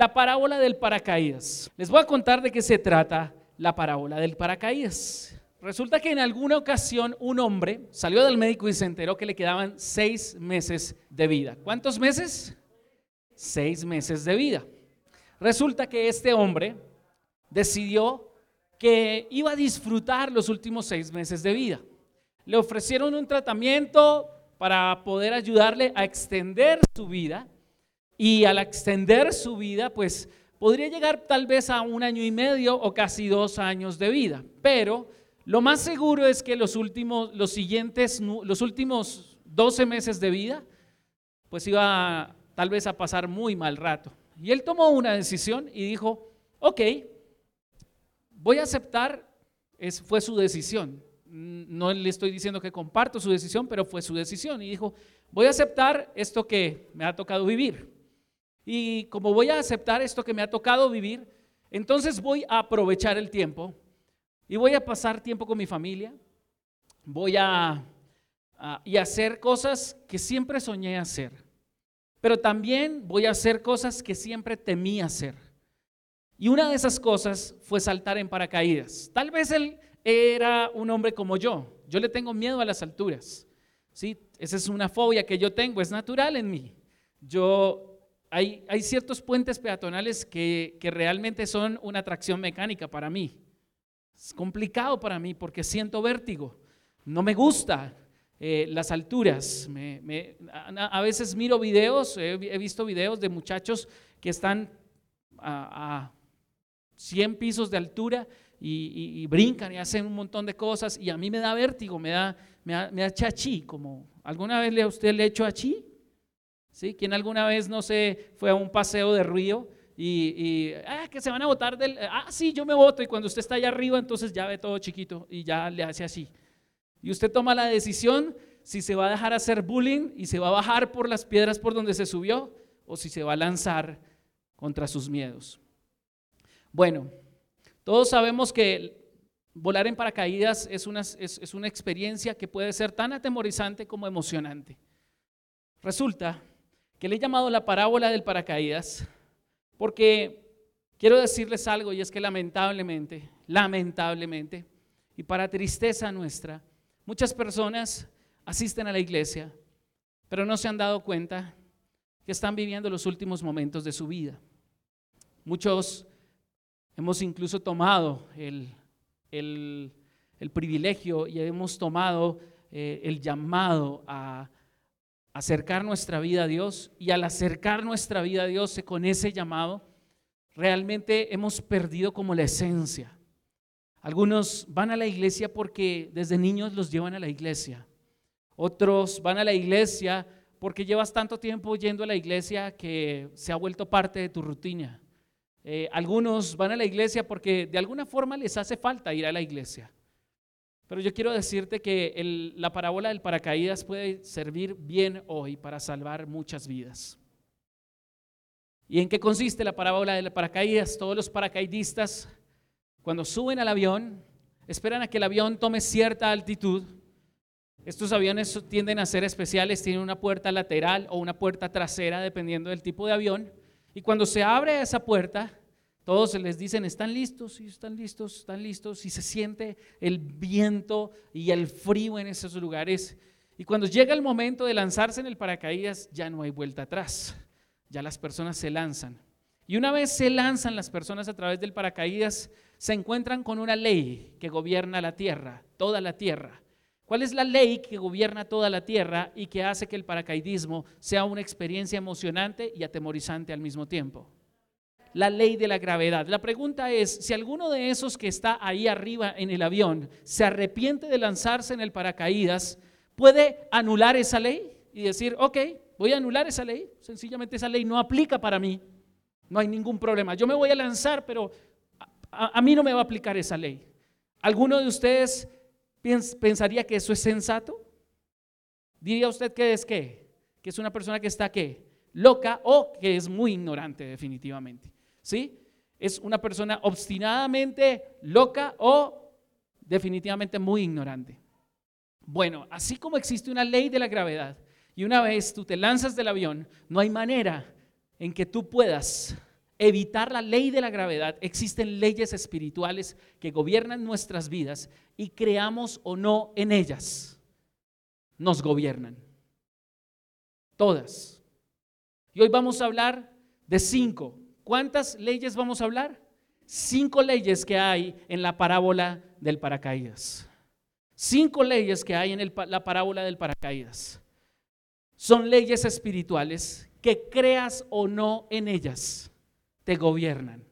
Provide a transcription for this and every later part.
la parábola del paracaídas. Les voy a contar de qué se trata la parábola del paracaídas. Resulta que en alguna ocasión un hombre salió del médico y se enteró que le quedaban seis meses de vida. ¿Cuántos meses? Seis meses de vida. Resulta que este hombre decidió que iba a disfrutar los últimos seis meses de vida. Le ofrecieron un tratamiento para poder ayudarle a extender su vida y al extender su vida, pues podría llegar tal vez a un año y medio o casi dos años de vida. Pero lo más seguro es que los últimos, los siguientes, los últimos 12 meses de vida, pues iba tal vez a pasar muy mal rato. Y él tomó una decisión y dijo, ok, voy a aceptar, fue su decisión. No le estoy diciendo que comparto su decisión, pero fue su decisión. Y dijo, voy a aceptar esto que me ha tocado vivir. Y como voy a aceptar esto que me ha tocado vivir, entonces voy a aprovechar el tiempo y voy a pasar tiempo con mi familia, voy a, y hacer cosas que siempre soñé hacer, pero también voy a hacer cosas que siempre temí hacer. Y una de esas cosas fue saltar en paracaídas. Tal vez él era un hombre como yo. Yo le tengo miedo a las alturas. ¿sí? Esa es una fobia que yo tengo, es natural en mí. Yo, hay, hay ciertos puentes peatonales que, que realmente son una atracción mecánica para mí. Es complicado para mí porque siento vértigo. No me gusta eh, las alturas. a, veces miro videos, he, visto videos de muchachos que están a, 100 pisos de altura y, brincan y hacen un montón de cosas y a mí me da vértigo, me da, me da, chachi, como alguna vez a usted le ha hecho achí. ¿Sí? ¿Quién alguna vez, no sé, fue a un paseo de río y, ah, que se van a votar del, ah, sí, yo me voto, y cuando usted está allá arriba, entonces ya ve todo chiquito y ya le hace así. Y usted toma la decisión si se va a dejar hacer bullying y se va a bajar por las piedras por donde se subió o si se va a lanzar contra sus miedos. Bueno, todos sabemos que volar en paracaídas es una, es una experiencia que puede ser tan atemorizante como emocionante. Resulta que le he llamado la parábola del paracaídas porque quiero decirles algo y es que lamentablemente, lamentablemente, y para tristeza nuestra, muchas personas asisten a la iglesia, pero no se han dado cuenta que están viviendo los últimos momentos de su vida. Muchos hemos incluso tomado el, privilegio y hemos tomado eh, el llamado a acercar nuestra vida a Dios y al acercar nuestra vida a Dios con ese llamado, realmente hemos perdido como la esencia. Algunos van a la iglesia porque desde niños los llevan a la iglesia. Otros van a la iglesia porque llevas tanto tiempo yendo a la iglesia que se ha vuelto parte de tu rutina. Eh, algunos van a la iglesia porque de alguna forma les hace falta ir a la iglesia. Pero yo quiero decirte que la parábola del paracaídas puede servir bien hoy para salvar muchas vidas. ¿Y en qué consiste la parábola del paracaídas? Todos los paracaidistas, cuando suben al avión, esperan a que el avión tome cierta altitud. Estos aviones tienden a ser especiales, tienen una puerta lateral o una puerta trasera, dependiendo del tipo de avión. Y cuando se abre esa puerta, todos les dicen, ¿están listos? y están listos, están listos. Y se siente el viento y el frío en esos lugares. Y cuando llega el momento de lanzarse en el paracaídas, ya no hay vuelta atrás. Ya las personas se lanzan. Y una vez se lanzan las personas a través del paracaídas, se encuentran con una ley que gobierna la tierra, toda la tierra. ¿Cuál es la ley que gobierna toda la tierra y que hace que el paracaidismo sea una experiencia emocionante y atemorizante al mismo tiempo? La ley de la gravedad. La pregunta es, si alguno de esos que está ahí arriba en el avión se arrepiente de lanzarse en el paracaídas, ¿puede anular esa ley y decir, ok, voy a anular esa ley? Sencillamente esa ley no aplica para mí. No hay ningún problema. Yo me voy a lanzar, pero a, mí no me va a aplicar esa ley. ¿Alguno de ustedes pensaría que eso es sensato? ¿Diría usted que es qué? Que es una persona que está qué? Loca o que es muy ignorante definitivamente. ¿Sí? Es una persona obstinadamente loca o definitivamente muy ignorante. Bueno, así como existe una ley de la gravedad y una vez tú te lanzas del avión, no hay manera en que tú puedas evitar la ley de la gravedad, existen leyes espirituales que gobiernan nuestras vidas y creamos o no en ellas, nos gobiernan. Todas. Y hoy vamos a hablar de cinco. ¿Cuántas leyes vamos a hablar? Cinco leyes que hay en la parábola del paracaídas. Cinco leyes que hay en la parábola del paracaídas. Son leyes espirituales que creas o no en ellas, te gobiernan.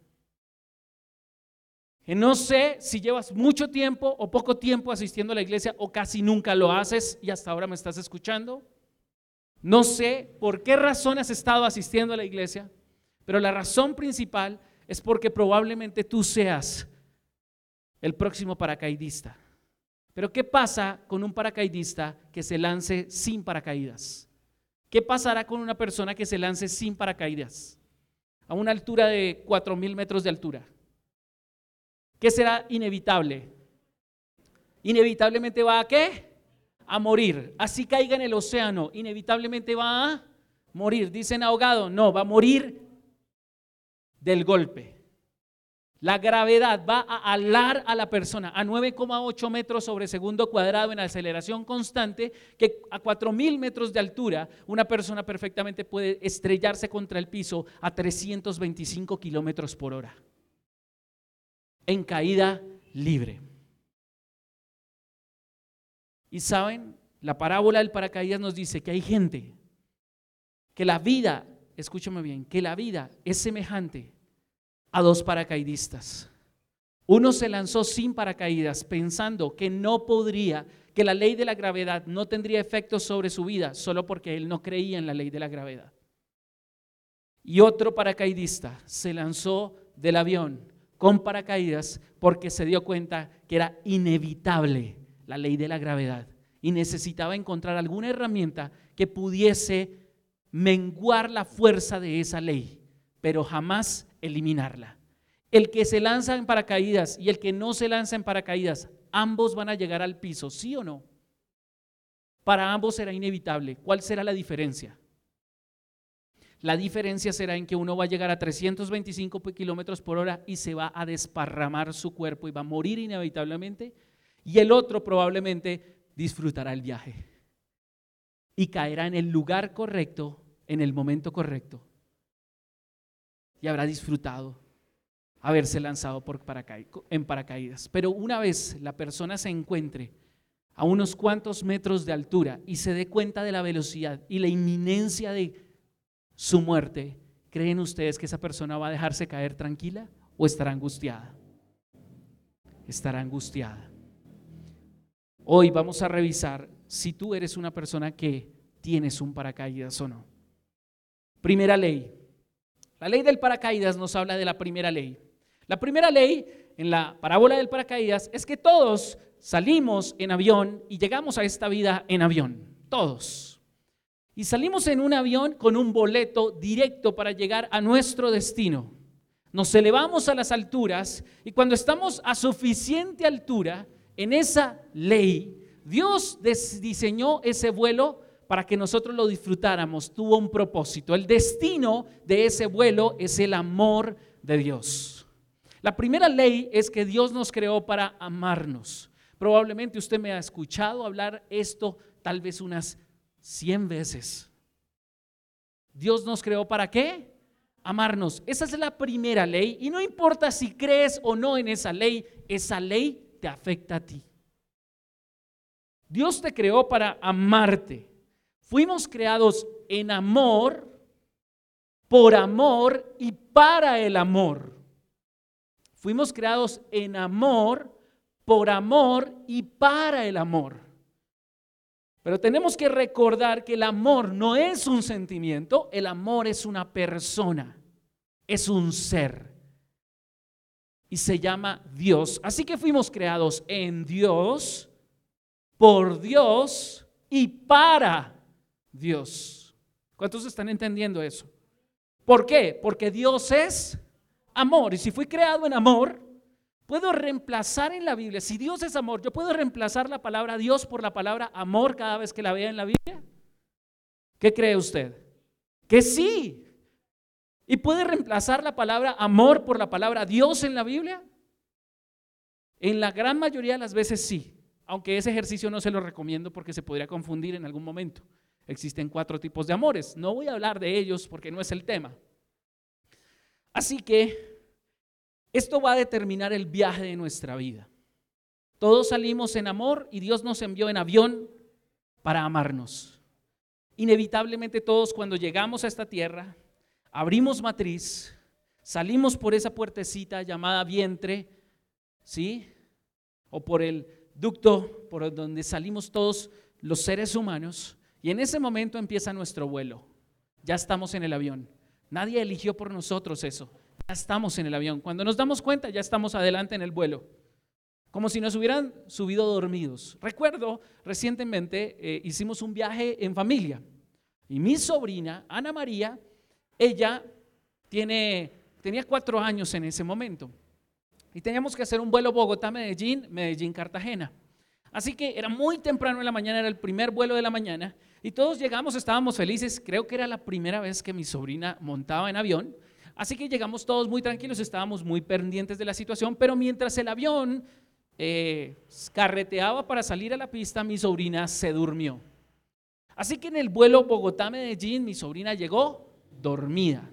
No sé si llevas mucho tiempo o poco tiempo asistiendo a la iglesia o casi nunca lo haces y hasta ahora me estás escuchando. No sé por qué razón has estado asistiendo a la iglesia, pero la razón principal es porque probablemente tú seas el próximo paracaidista. Pero ¿qué pasa con un paracaidista que se lance sin paracaídas? ¿Qué pasará con una persona que se lance sin paracaídas? A una altura de 4.000 metros de altura. ¿Qué será inevitable? Inevitablemente va a qué? A morir. Así caiga en el océano, inevitablemente va a morir. Dicen ahogado, no, va a morir del golpe. La gravedad va a alar a la persona a 9,8 metros sobre segundo cuadrado en aceleración constante, que a 4.000 metros de altura una persona perfectamente puede estrellarse contra el piso a 325 kilómetros por hora. En caída libre. Y saben, la parábola del paracaídas nos dice que hay gente que la vida, escúchame bien, que la vida es semejante a dos paracaidistas. Uno se lanzó sin paracaídas pensando que no podría, que la ley de la gravedad no tendría efecto sobre su vida solo porque él no creía en la ley de la gravedad. Y otro paracaidista se lanzó del avión con paracaídas porque se dio cuenta que era inevitable la ley de la gravedad y necesitaba encontrar alguna herramienta que pudiese menguar la fuerza de esa ley, pero jamás eliminarla. El que se lanza en paracaídas y el que no se lanza en paracaídas, ambos van a llegar al piso, ¿sí o no? Para ambos será inevitable. ¿Cuál será la diferencia? La diferencia será en que uno va a llegar a 325 kilómetros por hora y se va a desparramar su cuerpo y va a morir inevitablemente. Y el otro probablemente disfrutará el viaje y caerá en el lugar correcto, en el momento correcto y habrá disfrutado haberse lanzado por en paracaídas. Pero una vez la persona se encuentre a unos cuantos metros de altura y se dé cuenta de la velocidad y la inminencia de su muerte, ¿creen ustedes que esa persona va a dejarse caer tranquila o estará angustiada? Estará angustiada. Hoy vamos a revisar si tú eres una persona que tienes un paracaídas o no. Primera ley, la ley del paracaídas nos habla de la primera ley. La primera ley en la parábola del paracaídas es que todos salimos en avión y llegamos a esta vida en avión. Todos. Y salimos en un avión con un boleto directo para llegar a nuestro destino. Nos elevamos a las alturas y cuando estamos a suficiente altura, en esa ley, Dios diseñó ese vuelo para que nosotros lo disfrutáramos, tuvo un propósito. El destino de ese vuelo es el amor de Dios. La primera ley es que Dios nos creó para amarnos. Probablemente usted me ha escuchado hablar esto tal vez unas 100 veces. Dios nos creó para qué? Amarnos. Esa es la primera ley y no importa si crees o no en esa ley, esa ley te afecta a ti. Dios te creó para amarte. Fuimos creados en amor, por amor y para el amor. Fuimos creados en amor, por amor y para el amor. Pero tenemos que recordar que el amor no es un sentimiento, el amor es una persona, es un ser. Y se llama Dios. Así que fuimos creados en Dios, por Dios y para Dios. ¿Cuántos están entendiendo eso? ¿Por qué? Porque Dios es amor. Y si fui creado en amor, puedo reemplazar en la Biblia, si Dios es amor, yo puedo reemplazar la palabra Dios por la palabra amor cada vez que la vea en la Biblia. ¿Qué cree usted? Que sí. ¿Y puede reemplazar la palabra amor por la palabra Dios en la Biblia? En la gran mayoría de las veces sí, aunque ese ejercicio no se lo recomiendo porque se podría confundir en algún momento. Existen cuatro tipos de amores. No voy a hablar de ellos porque no es el tema. Así que esto va a determinar el viaje de nuestra vida. Todos salimos en amor y Dios nos envió en avión para amarnos. Inevitablemente todos cuando llegamos a esta tierra abrimos matriz, salimos por esa puertecita llamada vientre, ¿sí? O por el ducto por donde salimos todos los seres humanos, y en ese momento empieza nuestro vuelo. Ya estamos en el avión. Nadie eligió por nosotros eso. Ya estamos en el avión. Cuando nos damos cuenta, ya estamos adelante en el vuelo. Como si nos hubieran subido dormidos. Recuerdo, recientemente eh, hicimos un viaje en familia. Y mi sobrina, Ana María, ella tiene, tenía cuatro años en ese momento y teníamos que hacer un vuelo Bogotá-Medellín, Medellín-Cartagena. Así que era muy temprano en la mañana, era el primer vuelo de la mañana y todos llegamos, estábamos felices. Creo que era la primera vez que mi sobrina montaba en avión. Así que llegamos todos muy tranquilos, estábamos muy pendientes de la situación, pero mientras el avión eh, carreteaba para salir a la pista, mi sobrina se durmió. Así que en el vuelo Bogotá-Medellín, mi sobrina llegó dormida.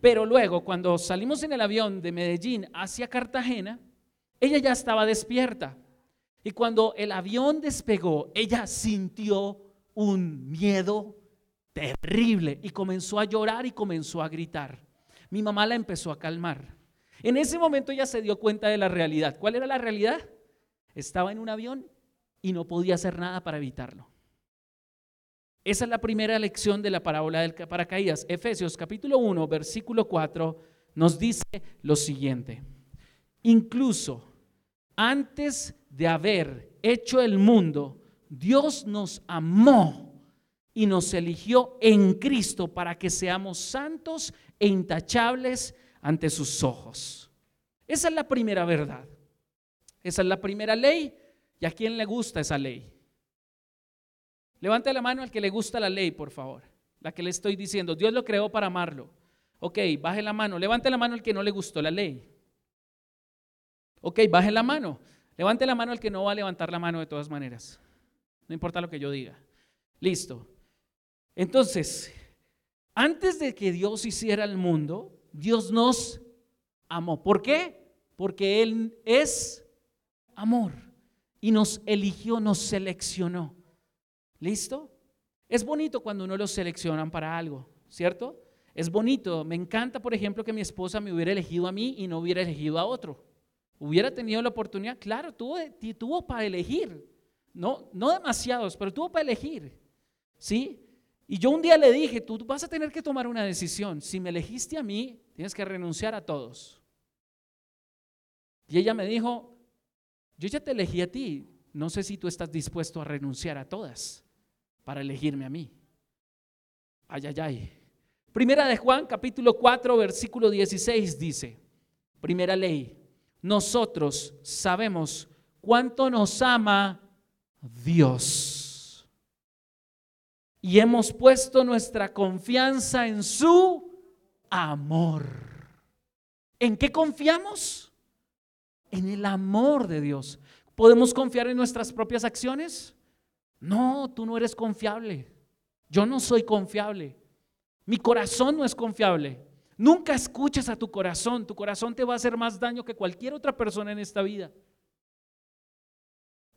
Pero luego, cuando salimos en el avión de Medellín hacia Cartagena, ella ya estaba despierta. Y cuando el avión despegó, ella sintió un miedo terrible y comenzó a llorar y comenzó a gritar. Mi mamá la empezó a calmar. En ese momento ella se dio cuenta de la realidad. ¿Cuál era la realidad? Estaba en un avión y no podía hacer nada para evitarlo. Esa es la primera lección de la parábola del paracaídas. Efesios capítulo 1, versículo 4 nos dice lo siguiente. Incluso antes de haber hecho el mundo, Dios nos amó y nos eligió en Cristo para que seamos santos e intachables ante sus ojos. Esa es la primera verdad. Esa es la primera ley. ¿Y a quién le gusta esa ley? Levante la mano al que le gusta la ley, por favor. La que le estoy diciendo. Dios lo creó para amarlo. Ok, baje la mano. Levante la mano al que no le gustó la ley. Ok, baje la mano. Levante la mano al que no va a levantar la mano de todas maneras. No importa lo que yo diga. Listo. Entonces, antes de que Dios hiciera el mundo, Dios nos amó. ¿Por qué? Porque Él es amor. Y nos eligió, nos seleccionó. ¿Listo? Es bonito cuando uno lo seleccionan para algo, ¿cierto? Es bonito. Me encanta, por ejemplo, que mi esposa me hubiera elegido a mí y no hubiera elegido a otro. Hubiera tenido la oportunidad, claro, tuvo, tuvo para elegir. No, no demasiados, pero tuvo para elegir. ¿Sí? Y yo un día le dije, tú vas a tener que tomar una decisión. Si me elegiste a mí, tienes que renunciar a todos. Y ella me dijo, yo ya te elegí a ti, no sé si tú estás dispuesto a renunciar a todas para elegirme a mí. Ay, ay, ay. Primera de Juan, capítulo 4, versículo 16 dice, primera ley, nosotros sabemos cuánto nos ama Dios. Y hemos puesto nuestra confianza en su amor. ¿En qué confiamos? En el amor de Dios. ¿Podemos confiar en nuestras propias acciones? No, tú no eres confiable. Yo no soy confiable. Mi corazón no es confiable. Nunca escuches a tu corazón. Tu corazón te va a hacer más daño que cualquier otra persona en esta vida.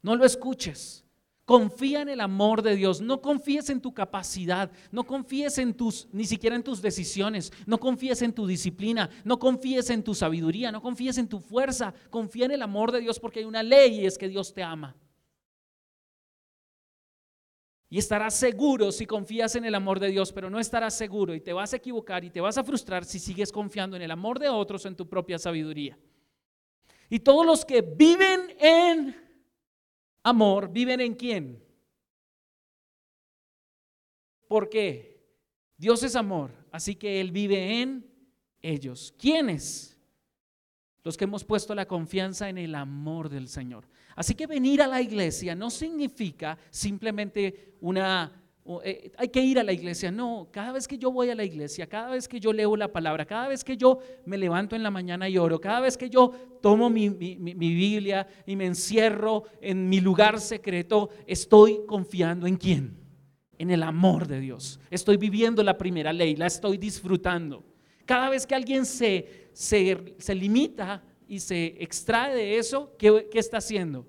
No lo escuches. Confía en el amor de Dios. No confíes en tu capacidad. No confíes en tus, ni siquiera en tus decisiones. No confíes en tu disciplina. No confíes en tu sabiduría. No confíes en tu fuerza. Confía en el amor de Dios porque hay una ley y es que Dios te ama. Y estarás seguro si confías en el amor de Dios, pero no estarás seguro y te vas a equivocar y te vas a frustrar si sigues confiando en el amor de otros o en tu propia sabiduría. Y todos los que viven en amor, ¿viven en quién? ¿Por qué? Dios es amor, así que Él vive en ellos. ¿Quiénes? Los que hemos puesto la confianza en el amor del Señor. Así que venir a la iglesia no significa simplemente una, eh, hay que ir a la iglesia. No, cada vez que yo voy a la iglesia, cada vez que yo leo la palabra, cada vez que yo me levanto en la mañana y oro, cada vez que yo tomo mi, mi Biblia y me encierro en mi lugar secreto, estoy confiando en quién? En el amor de Dios. Estoy viviendo la primera ley, la estoy disfrutando. Cada vez que alguien se, se, limita y se extrae de eso, ¿qué, ¿qué está haciendo?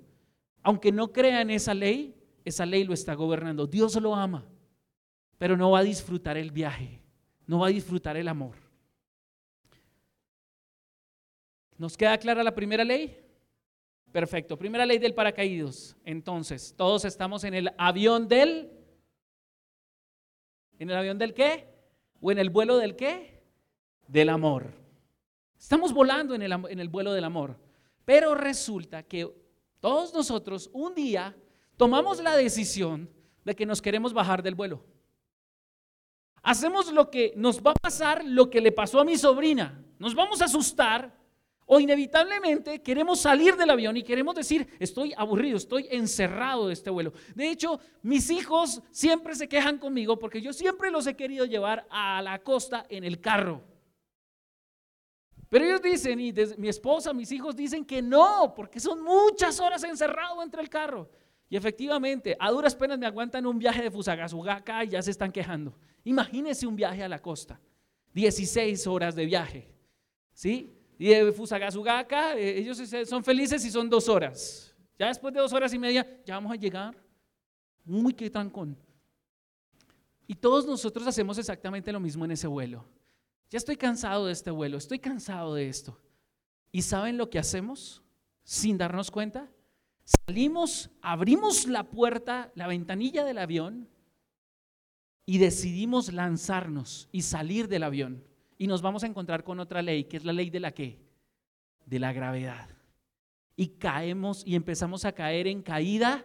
Aunque no crea en esa ley, esa ley lo está gobernando. Dios lo ama, pero no va a disfrutar el viaje, no va a disfrutar el amor. ¿Nos queda clara la primera ley? Perfecto. Primera ley del paracaídos. Entonces, todos estamos en el avión del... ¿En el avión del qué? ¿O en el vuelo del qué? Del amor. Estamos volando en el, vuelo del amor. Pero resulta que todos nosotros un día tomamos la decisión de que nos queremos bajar del vuelo. Hacemos lo que nos va a pasar, lo que le pasó a mi sobrina. Nos vamos a asustar o inevitablemente queremos salir del avión y queremos decir, estoy aburrido, estoy encerrado de este vuelo. De hecho, mis hijos siempre se quejan conmigo porque yo siempre los he querido llevar a la costa en el carro. Pero ellos dicen, y mi esposa, mis hijos dicen que no, porque son muchas horas encerrado entre el carro. Y efectivamente, a duras penas me aguantan un viaje de Fusagasugaka y ya se están quejando. Imagínense un viaje a la costa, 16 horas de viaje, ¿sí? Y de Fusagasugaka, eh, ellos son felices y son dos horas. Ya después de dos horas y media, ya vamos a llegar. Muy que trancón. Y todos nosotros hacemos exactamente lo mismo en ese vuelo. Ya estoy cansado de este vuelo, estoy cansado de esto. ¿Y saben lo que hacemos sin darnos cuenta? Salimos, abrimos la puerta, la ventanilla del avión y decidimos lanzarnos y salir del avión. Y nos vamos a encontrar con otra ley, que es la ley de la qué? De la gravedad. Y caemos y empezamos a caer en caída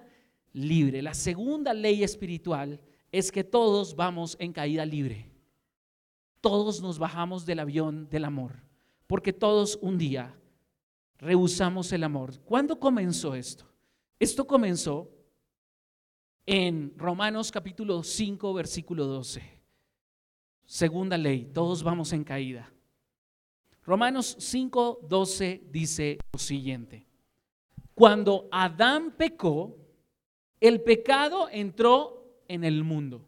libre. La segunda ley espiritual es que todos vamos en caída libre. Todos nos bajamos del avión del amor, porque todos un día rehusamos el amor. ¿Cuándo comenzó esto? Esto comenzó en Romanos capítulo 5, versículo 12. Segunda ley, todos vamos en caída. Romanos 5, 12 dice lo siguiente. Cuando Adán pecó, el pecado entró en el mundo.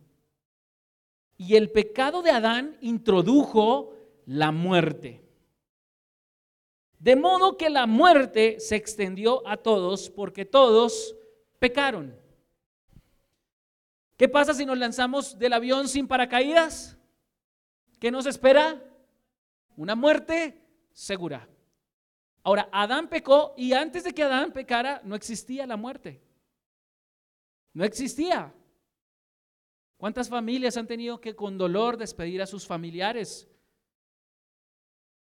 Y el pecado de Adán introdujo la muerte. De modo que la muerte se extendió a todos porque todos pecaron. ¿Qué pasa si nos lanzamos del avión sin paracaídas? ¿Qué nos espera? Una muerte segura. Ahora, Adán pecó y antes de que Adán pecara no existía la muerte. No existía. ¿Cuántas familias han tenido que con dolor despedir a sus familiares?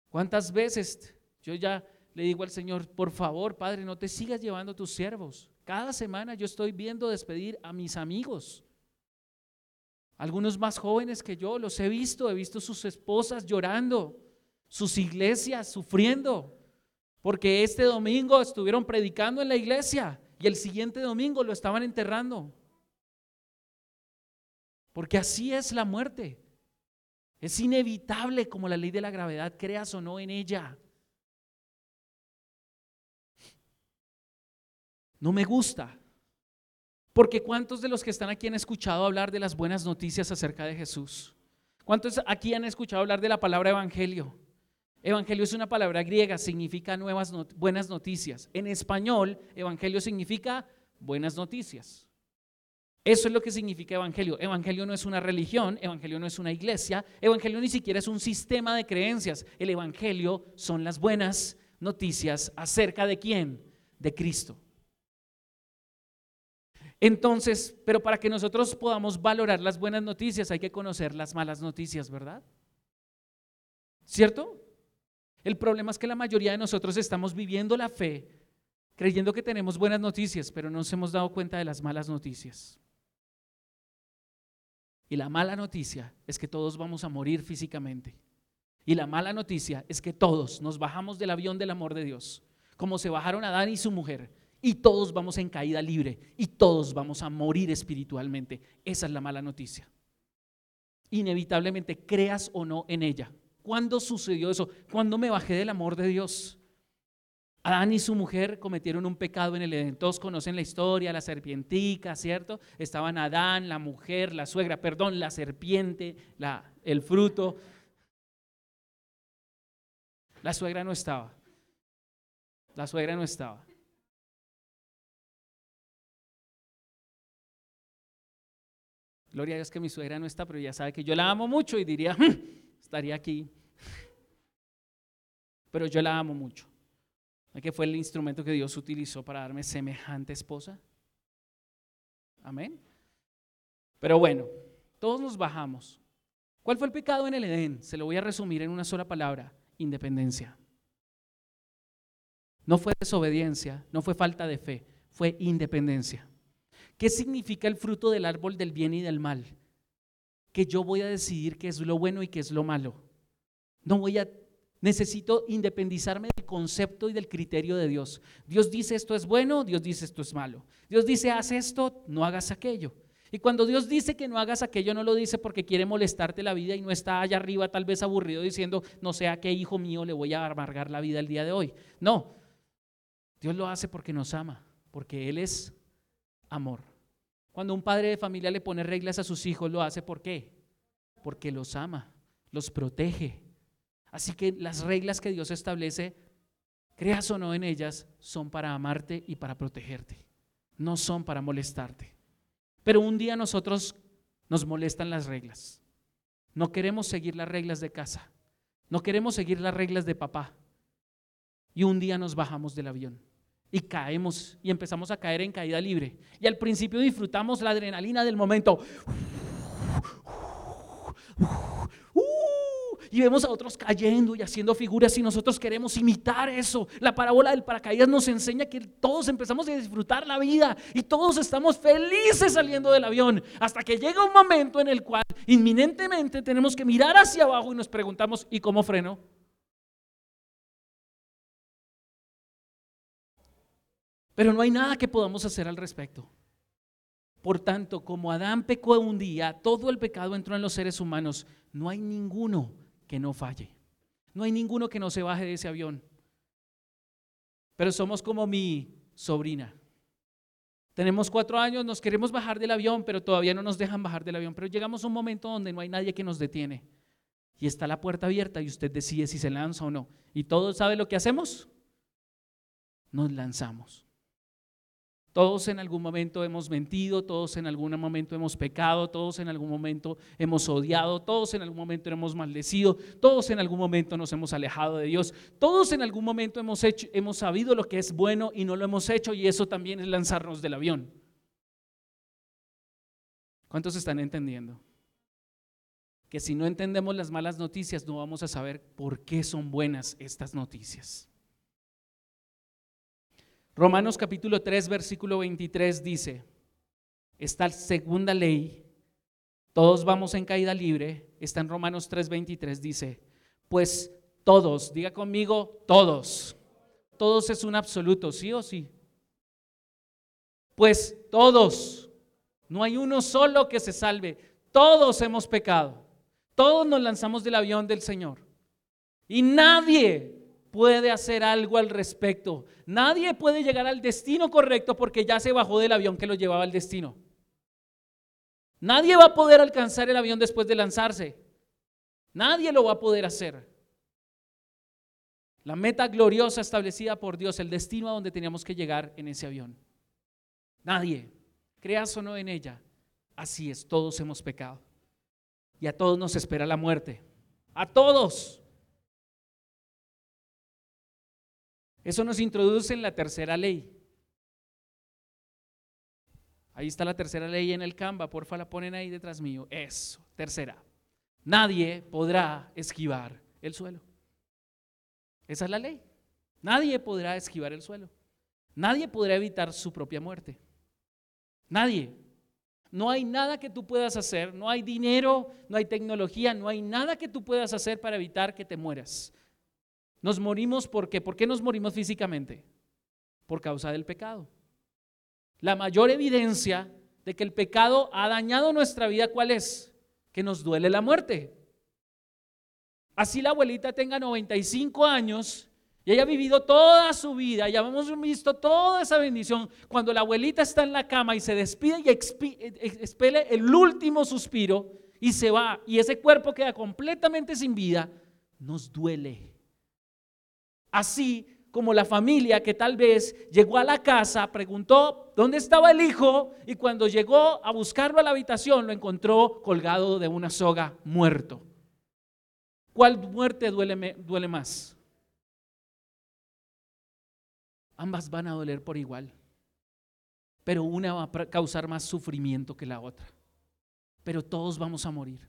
¿Cuántas veces yo ya le digo al Señor, por favor, Padre, no te sigas llevando tus siervos. Cada semana yo estoy viendo despedir a mis amigos. Algunos más jóvenes que yo, los he visto, he visto sus esposas llorando, sus iglesias sufriendo, porque este domingo estuvieron predicando en la iglesia y el siguiente domingo lo estaban enterrando. Porque así es la muerte. Es inevitable como la ley de la gravedad, creas o no en ella. No me gusta. Porque ¿cuántos de los que están aquí han escuchado hablar de las buenas noticias acerca de Jesús? ¿Cuántos aquí han escuchado hablar de la palabra evangelio? Evangelio es una palabra griega, significa nuevas buenas noticias. En español, evangelio significa buenas noticias. Eso es lo que significa evangelio. Evangelio no es una religión, evangelio no es una iglesia, evangelio ni siquiera es un sistema de creencias. El evangelio son las buenas noticias acerca de quién? De Cristo. Entonces, pero para que nosotros podamos valorar las buenas noticias hay que conocer las malas noticias, ¿verdad? ¿Cierto? El problema es que la mayoría de nosotros estamos viviendo la fe creyendo que tenemos buenas noticias, pero no nos hemos dado cuenta de las malas noticias. Y la mala noticia es que todos vamos a morir físicamente. Y la mala noticia es que todos nos bajamos del avión del amor de Dios, como se bajaron Adán y su mujer, Y todos vamos en caída libre y todos vamos a morir espiritualmente. Esa es la mala noticia. Inevitablemente, creas o no en ella. ¿Cuándo sucedió eso? ¿Cuándo me bajé del amor de Dios? Adán y su mujer cometieron un pecado en el Edén. Todos conocen la historia, la serpientica, ¿cierto? Estaban Adán, la mujer, la suegra, perdón, la serpiente, la, el fruto. La suegra no estaba. La suegra no estaba. Gloria a Dios que mi suegra no está, pero ya sabe que yo la amo mucho y diría, hmm, estaría aquí. Pero yo la amo mucho que fue el instrumento que Dios utilizó para darme semejante esposa? Amén. Pero bueno, todos nos bajamos. ¿Cuál fue el pecado en el Edén? Se lo voy a resumir en una sola palabra, independencia. No fue desobediencia, no fue falta de fe, fue independencia. ¿Qué significa el fruto del árbol del bien y del mal? Que yo voy a decidir qué es lo bueno y qué es lo malo. No voy a Necesito independizarme del concepto y del criterio de Dios. Dios dice esto es bueno, Dios dice esto es malo. Dios dice haz esto, no hagas aquello. Y cuando Dios dice que no hagas aquello, no lo dice porque quiere molestarte la vida y no está allá arriba tal vez aburrido diciendo, no sé a qué hijo mío le voy a amargar la vida el día de hoy. No, Dios lo hace porque nos ama, porque Él es amor. Cuando un padre de familia le pone reglas a sus hijos, lo hace ¿por qué? Porque los ama, los protege, Así que las reglas que Dios establece, creas o no en ellas, son para amarte y para protegerte. No son para molestarte. Pero un día nosotros nos molestan las reglas. No queremos seguir las reglas de casa. No queremos seguir las reglas de papá. Y un día nos bajamos del avión y caemos y empezamos a caer en caída libre. Y al principio disfrutamos la adrenalina del momento y vemos a otros cayendo y haciendo figuras y nosotros queremos imitar eso. La parábola del paracaídas nos enseña que todos empezamos a disfrutar la vida y todos estamos felices saliendo del avión hasta que llega un momento en el cual inminentemente tenemos que mirar hacia abajo y nos preguntamos, ¿y cómo freno? Pero no hay nada que podamos hacer al respecto. Por tanto, como Adán pecó un día, todo el pecado entró en los seres humanos, no hay ninguno que no falle. No hay ninguno que no se baje de ese avión. Pero somos como mi sobrina. Tenemos cuatro años, nos queremos bajar del avión, pero todavía no nos dejan bajar del avión. Pero llegamos a un momento donde no hay nadie que nos detiene. Y está la puerta abierta y usted decide si se lanza o no. ¿Y todos sabe lo que hacemos? Nos lanzamos. Todos en algún momento hemos mentido, todos en algún momento hemos pecado, todos en algún momento hemos odiado, todos en algún momento hemos maldecido, todos en algún momento nos hemos alejado de Dios, todos en algún momento hemos, hecho, hemos sabido lo que es bueno y no lo hemos hecho y eso también es lanzarnos del avión. ¿Cuántos están entendiendo? Que si no entendemos las malas noticias no vamos a saber por qué son buenas estas noticias. Romanos capítulo 3, versículo 23 dice, esta segunda ley, todos vamos en caída libre, está en Romanos 3, 23, dice, pues todos, diga conmigo, todos, todos es un absoluto, sí o sí. Pues todos, no hay uno solo que se salve, todos hemos pecado, todos nos lanzamos del avión del Señor. Y nadie puede hacer algo al respecto. Nadie puede llegar al destino correcto porque ya se bajó del avión que lo llevaba al destino. Nadie va a poder alcanzar el avión después de lanzarse. Nadie lo va a poder hacer. La meta gloriosa establecida por Dios, el destino a donde teníamos que llegar en ese avión. Nadie, creas o no en ella, así es, todos hemos pecado. Y a todos nos espera la muerte. A todos. Eso nos introduce en la tercera ley. Ahí está la tercera ley en el Canva, porfa la ponen ahí detrás mío. Eso, tercera. Nadie podrá esquivar el suelo. Esa es la ley. Nadie podrá esquivar el suelo. Nadie podrá evitar su propia muerte. Nadie. No hay nada que tú puedas hacer, no hay dinero, no hay tecnología, no hay nada que tú puedas hacer para evitar que te mueras. Nos morimos porque, ¿por qué nos morimos físicamente? por causa del pecado. La mayor evidencia de que el pecado ha dañado nuestra vida, ¿cuál es? Que nos duele la muerte. Así la abuelita tenga 95 años y haya vivido toda su vida, ya hemos visto toda esa bendición. Cuando la abuelita está en la cama y se despide y expele el último suspiro y se va y ese cuerpo queda completamente sin vida, nos duele. Así como la familia que tal vez llegó a la casa, preguntó dónde estaba el hijo y cuando llegó a buscarlo a la habitación lo encontró colgado de una soga, muerto. ¿Cuál muerte duele, más? Ambas van a doler por igual, pero una va a causar más sufrimiento que la otra. Pero todos vamos a morir.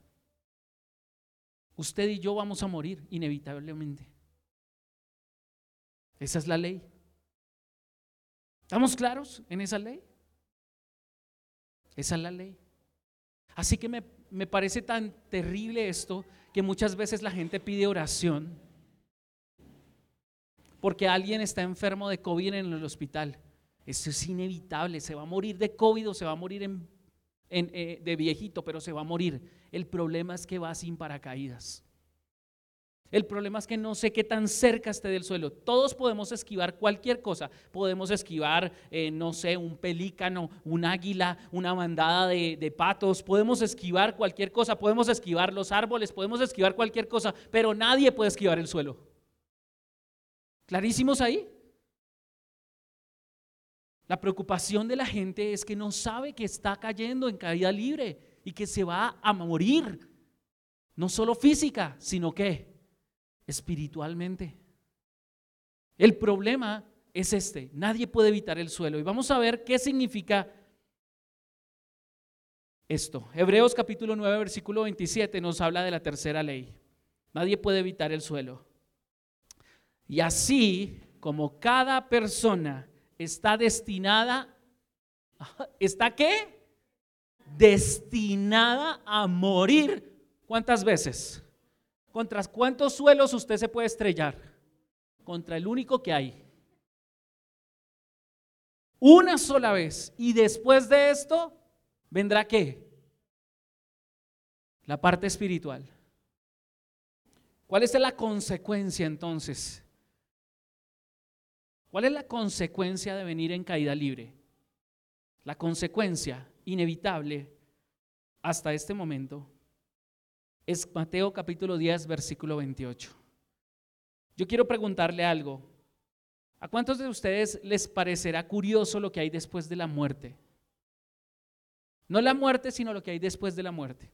Usted y yo vamos a morir inevitablemente. Esa es la ley. ¿Estamos claros en esa ley? Esa es la ley. Así que me, me, parece tan terrible esto que muchas veces la gente pide oración porque alguien está enfermo de COVID en el hospital. Eso es inevitable, se va a morir de COVID o se va a morir eh, de viejito, pero se va a morir. El problema es que va sin paracaídas. El problema es que no sé qué tan cerca esté del suelo. Todos podemos esquivar cualquier cosa. Podemos esquivar, eh, no sé, un pelícano, un águila, una bandada de, de, patos. Podemos esquivar cualquier cosa. Podemos esquivar los árboles. Podemos esquivar cualquier cosa. Pero nadie puede esquivar el suelo. ¿Clarísimos ahí? La preocupación de la gente es que no sabe que está cayendo en caída libre y que se va a morir. No solo física, sino que espiritualmente. El problema es este, nadie puede evitar el suelo. Y vamos a ver qué significa esto. Hebreos capítulo 9, versículo 27 nos habla de la tercera ley. Nadie puede evitar el suelo. Y así como cada persona está destinada, ¿está qué? Destinada a morir. ¿Cuántas veces? ¿Contra cuántos suelos usted se puede estrellar? Contra el único que hay. Una sola vez. Y después de esto, ¿vendrá qué? La parte espiritual. ¿Cuál es la consecuencia entonces? ¿Cuál es la consecuencia de venir en caída libre? La consecuencia inevitable hasta este momento es Mateo capítulo 10, versículo 28. Yo quiero preguntarle algo. ¿A cuántos de ustedes les parecerá curioso lo que hay después de la muerte? No la muerte, sino lo que hay después de la muerte.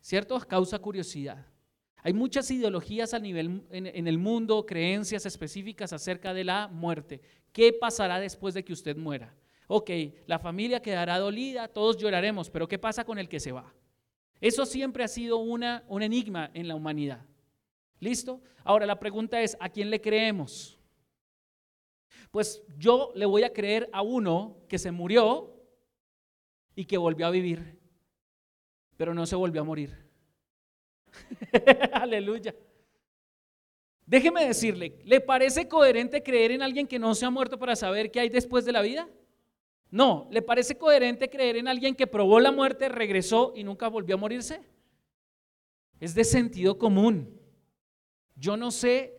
¿Cierto? Causa curiosidad. Hay muchas ideologías a nivel en, el mundo, creencias específicas acerca de la muerte. ¿Qué pasará después de que usted muera? Ok, la familia quedará dolida, todos lloraremos, pero ¿qué pasa con el que se va? Eso siempre ha sido una, un enigma en la humanidad. ¿Listo? Ahora la pregunta es, ¿a quién le creemos? Pues yo le voy a creer a uno que se murió y que volvió a vivir, pero no se volvió a morir. Aleluya. Déjeme decirle, ¿le parece coherente creer en alguien que no se ha muerto para saber qué hay después de la vida? No, ¿le parece coherente creer en alguien que probó la muerte, regresó y nunca volvió a morirse? Es de sentido común. Yo no sé,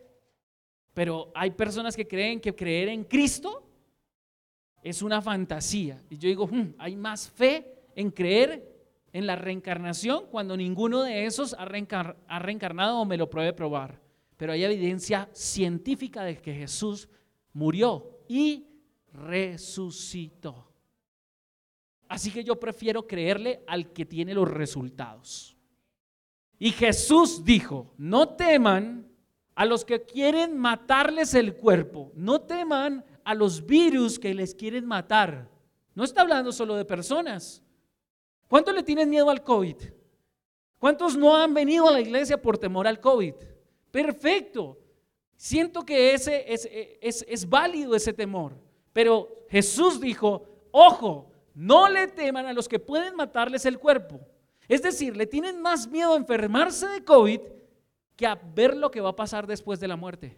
pero hay personas que creen que creer en Cristo es una fantasía. Y yo digo, hmm, hay más fe en creer en la reencarnación cuando ninguno de esos ha, reencarnado o me lo pruebe probar. Pero hay evidencia científica de que Jesús murió y resucitó. Así que yo prefiero creerle al que tiene los resultados. Y Jesús dijo, no teman a los que quieren matarles el cuerpo, no teman a los virus que les quieren matar. No está hablando solo de personas. ¿Cuántos le tienen miedo al COVID? ¿Cuántos no han venido a la iglesia por temor al COVID? Perfecto. Siento que ese es, es, es válido ese temor. Pero Jesús dijo, ojo, no le teman a los que pueden matarles el cuerpo. Es decir, le tienen más miedo a enfermarse de COVID que a ver lo que va a pasar después de la muerte.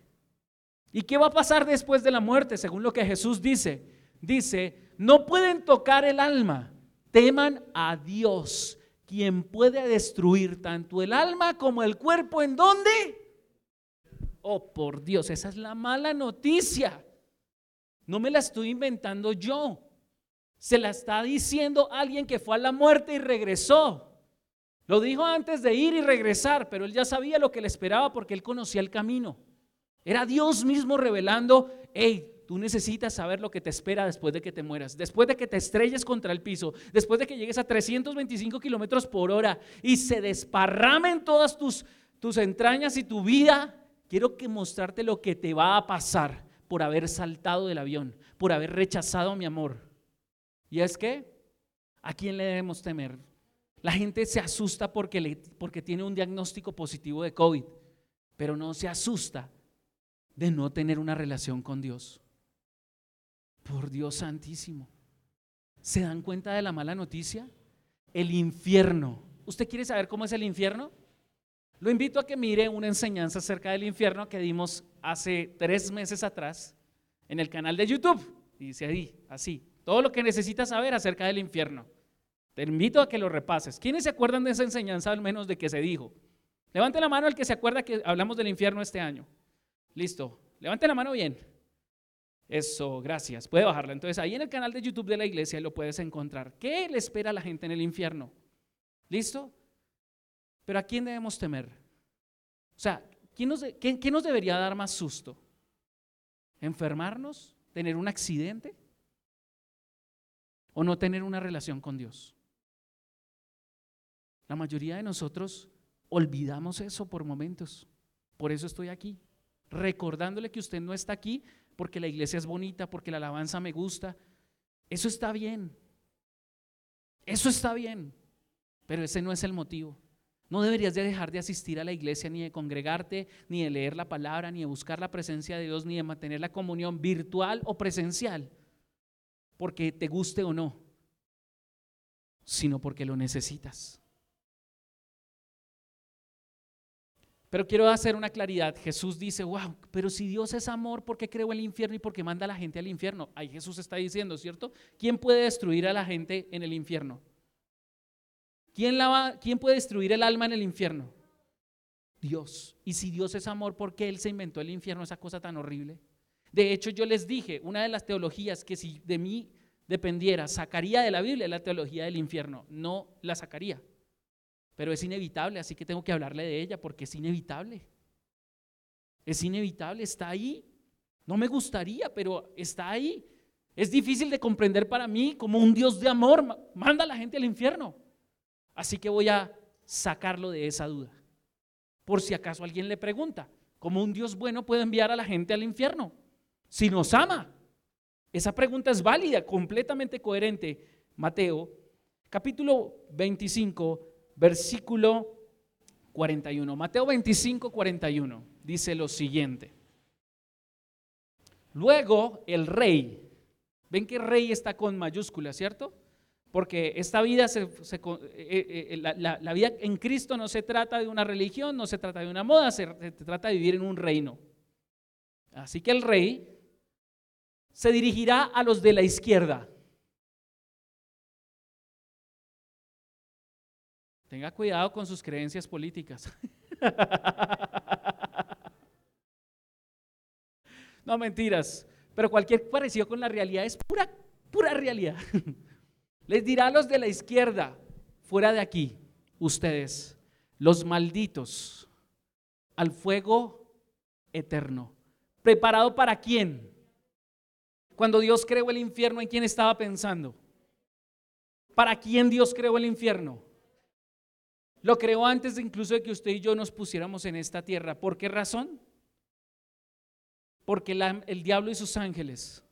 ¿Y qué va a pasar después de la muerte? Según lo que Jesús dice. Dice, no pueden tocar el alma, teman a Dios, quien puede destruir tanto el alma como el cuerpo. ¿En dónde? Oh, por Dios, esa es la mala noticia. No me la estoy inventando yo. Se la está diciendo alguien que fue a la muerte y regresó. Lo dijo antes de ir y regresar, pero él ya sabía lo que le esperaba porque él conocía el camino. Era Dios mismo revelando, hey, tú necesitas saber lo que te espera después de que te mueras, después de que te estrelles contra el piso, después de que llegues a 325 kilómetros por hora y se desparramen todas tus, tus entrañas y tu vida. Quiero que mostrarte lo que te va a pasar por haber saltado del avión, por haber rechazado mi amor. Y es que, ¿a quién le debemos temer? La gente se asusta porque, porque tiene un diagnóstico positivo de COVID, pero no se asusta de no tener una relación con Dios. Por Dios santísimo. ¿Se dan cuenta de la mala noticia? El infierno. ¿Usted quiere saber cómo es el infierno? Lo invito a que mire una enseñanza acerca del infierno que dimos hace tres meses atrás en el canal de YouTube. Dice ahí, así, todo lo que necesita saber acerca del infierno. Te invito a que lo repases. ¿Quiénes se acuerdan de esa enseñanza al menos de que se dijo? Levante la mano el que se acuerda que hablamos del infierno este año. Listo. Levante la mano bien. Eso, gracias. Puede bajarla. Entonces ahí en el canal de YouTube de la iglesia lo puedes encontrar. ¿Qué le espera a la gente en el infierno? ¿Listo? Pero ¿a quién debemos temer? O sea, ¿quién nos, ¿qué nos debería dar más susto? ¿Enfermarnos? ¿Tener un accidente? ¿O no tener una relación con Dios? La mayoría de nosotros olvidamos eso por momentos. Por eso estoy aquí, recordándole que usted no está aquí porque la iglesia es bonita, porque la alabanza me gusta. Eso está bien. Eso está bien. Pero ese no es el motivo. No deberías de dejar de asistir a la iglesia, ni de congregarte, ni de leer la palabra, ni de buscar la presencia de Dios, ni de mantener la comunión virtual o presencial, porque te guste o no, sino porque lo necesitas. Pero quiero hacer una claridad. Jesús dice, wow, pero si Dios es amor, ¿por qué creó el infierno y por qué manda a la gente al infierno? Ahí Jesús está diciendo, ¿cierto? ¿Quién puede destruir a la gente en el infierno? ¿Quién, ¿Quién puede destruir el alma en el infierno? Dios. Y si Dios es amor, ¿por qué Él se inventó el infierno, esa cosa tan horrible? De hecho, yo les dije, una de las teologías que si de mí dependiera, sacaría de la Biblia la teología del infierno. No la sacaría pero es inevitable, así que tengo que hablarle de ella porque es inevitable. Es inevitable, está ahí. No me gustaría, pero está ahí. Es difícil de comprender para mí como un Dios de amor manda a la gente al infierno. Así que voy a sacarlo de esa duda. Por si acaso alguien le pregunta, ¿cómo un Dios bueno puede enviar a la gente al infierno? Si nos ama. Esa pregunta es válida, completamente coherente. Mateo, capítulo 25, versículo 41. Mateo 25, 41 dice lo siguiente. Luego el rey, ven que rey está con mayúscula, ¿cierto? Porque esta vida, se, eh, eh, eh, la, vida en Cristo no se trata de una religión, no se trata de una moda, se trata de vivir en un reino. Así que el rey se dirigirá a los de la izquierda Tenga cuidado con sus creencias políticas. no, mentiras. Pero cualquier parecido con la realidad es pura, pura realidad. Les dirá a los de la izquierda, fuera de aquí, ustedes, los malditos, al fuego eterno. ¿Preparado para quién? Cuando Dios creó el infierno, ¿en quién estaba pensando? ¿Para quién Dios creó el infierno? Lo creó antes de incluso de que usted y yo nos pusiéramos en esta tierra. ¿Por qué razón? Porque el diablo y sus ángeles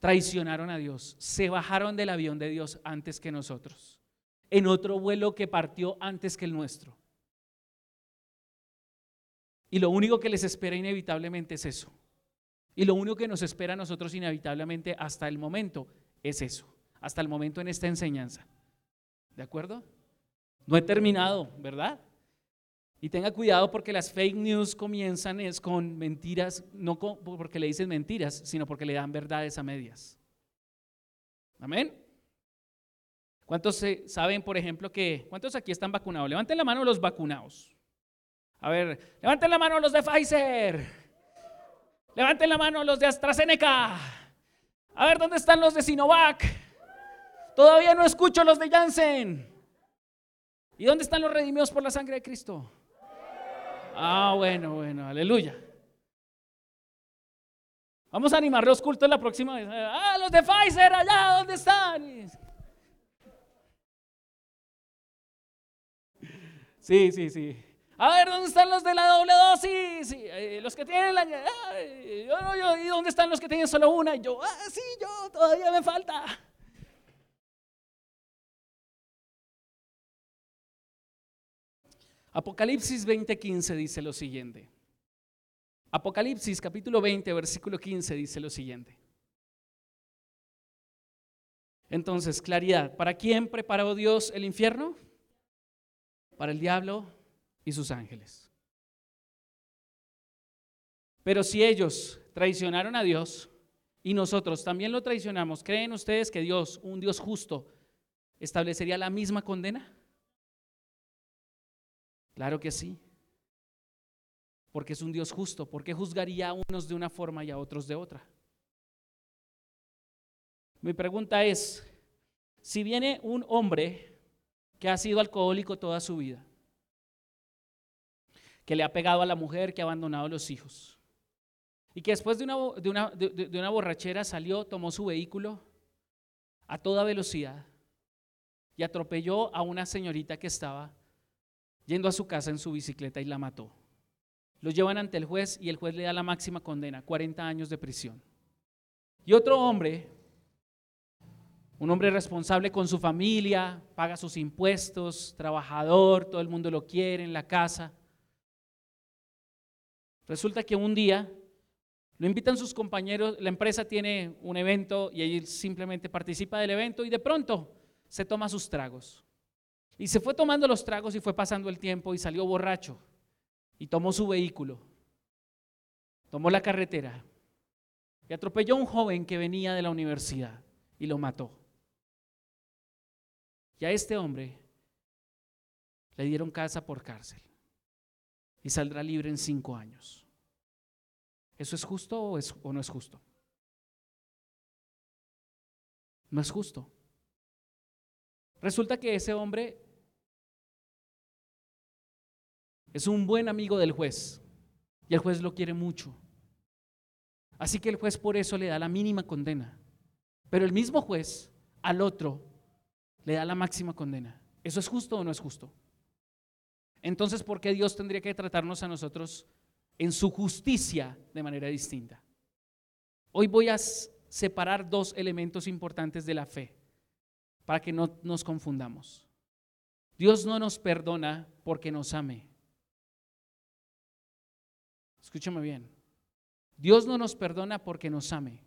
traicionaron a Dios, se bajaron del avión de Dios antes que nosotros, en otro vuelo que partió antes que el nuestro. Y lo único que les espera inevitablemente es eso. Y lo único que nos espera a nosotros inevitablemente hasta el momento es eso, hasta el momento en esta enseñanza. ¿De acuerdo? No he terminado, ¿verdad? Y tenga cuidado porque las fake news comienzan es con mentiras, no porque le dicen mentiras, sino porque le dan verdades a medias. Amén. ¿Cuántos saben, por ejemplo, que, cuántos aquí están vacunados? Levanten la mano los vacunados. A ver, levanten la mano los de Pfizer. Levanten la mano los de AstraZeneca. A ver, ¿dónde están los de Sinovac? Todavía no escucho los de Janssen. ¿Y dónde están los redimidos por la sangre de Cristo? Ah, bueno, bueno, aleluya. Vamos a animar los cultos la próxima vez. Ah, los de Pfizer, allá, ¿dónde están? Sí, sí, sí. A ver, ¿dónde están los de la doble dosis? Eh, los que tienen la... ¿Y dónde están los que tienen solo una? Y yo, ah, sí, yo, todavía me falta. Apocalipsis 20:15 dice lo siguiente. Apocalipsis capítulo 20, versículo 15 dice lo siguiente. Entonces, claridad. ¿Para quién preparó Dios el infierno? Para el diablo y sus ángeles. Pero si ellos traicionaron a Dios y nosotros también lo traicionamos, ¿creen ustedes que Dios, un Dios justo, establecería la misma condena? Claro que sí. Porque es un Dios justo. ¿Por qué juzgaría a unos de una forma y a otros de otra? Mi pregunta es, si viene un hombre que ha sido alcohólico toda su vida, que le ha pegado a la mujer, que ha abandonado a los hijos, y que después de una, de una, de una borrachera salió, tomó su vehículo a toda velocidad y atropelló a una señorita que estaba yendo a su casa en su bicicleta y la mató. Lo llevan ante el juez y el juez le da la máxima condena, 40 años de prisión. Y otro hombre, un hombre responsable con su familia, paga sus impuestos, trabajador, todo el mundo lo quiere en la casa. Resulta que un día lo invitan sus compañeros, la empresa tiene un evento y él simplemente participa del evento y de pronto se toma sus tragos. Y se fue tomando los tragos y fue pasando el tiempo y salió borracho. Y tomó su vehículo. Tomó la carretera. Y atropelló a un joven que venía de la universidad y lo mató. Y a este hombre le dieron casa por cárcel. Y saldrá libre en cinco años. ¿Eso es justo o, no es justo? No es justo. Resulta que ese hombre Es un buen amigo del juez y el juez lo quiere mucho. Así que el juez por eso le da la mínima condena. Pero el mismo juez al otro le da la máxima condena. ¿Eso es justo o no es justo? Entonces, ¿por qué Dios tendría que tratarnos a nosotros en su justicia de manera distinta? Hoy voy a separar dos elementos importantes de la fe para que no nos confundamos. Dios no nos perdona porque nos ame. Escúchame bien. Dios no nos perdona porque nos ame.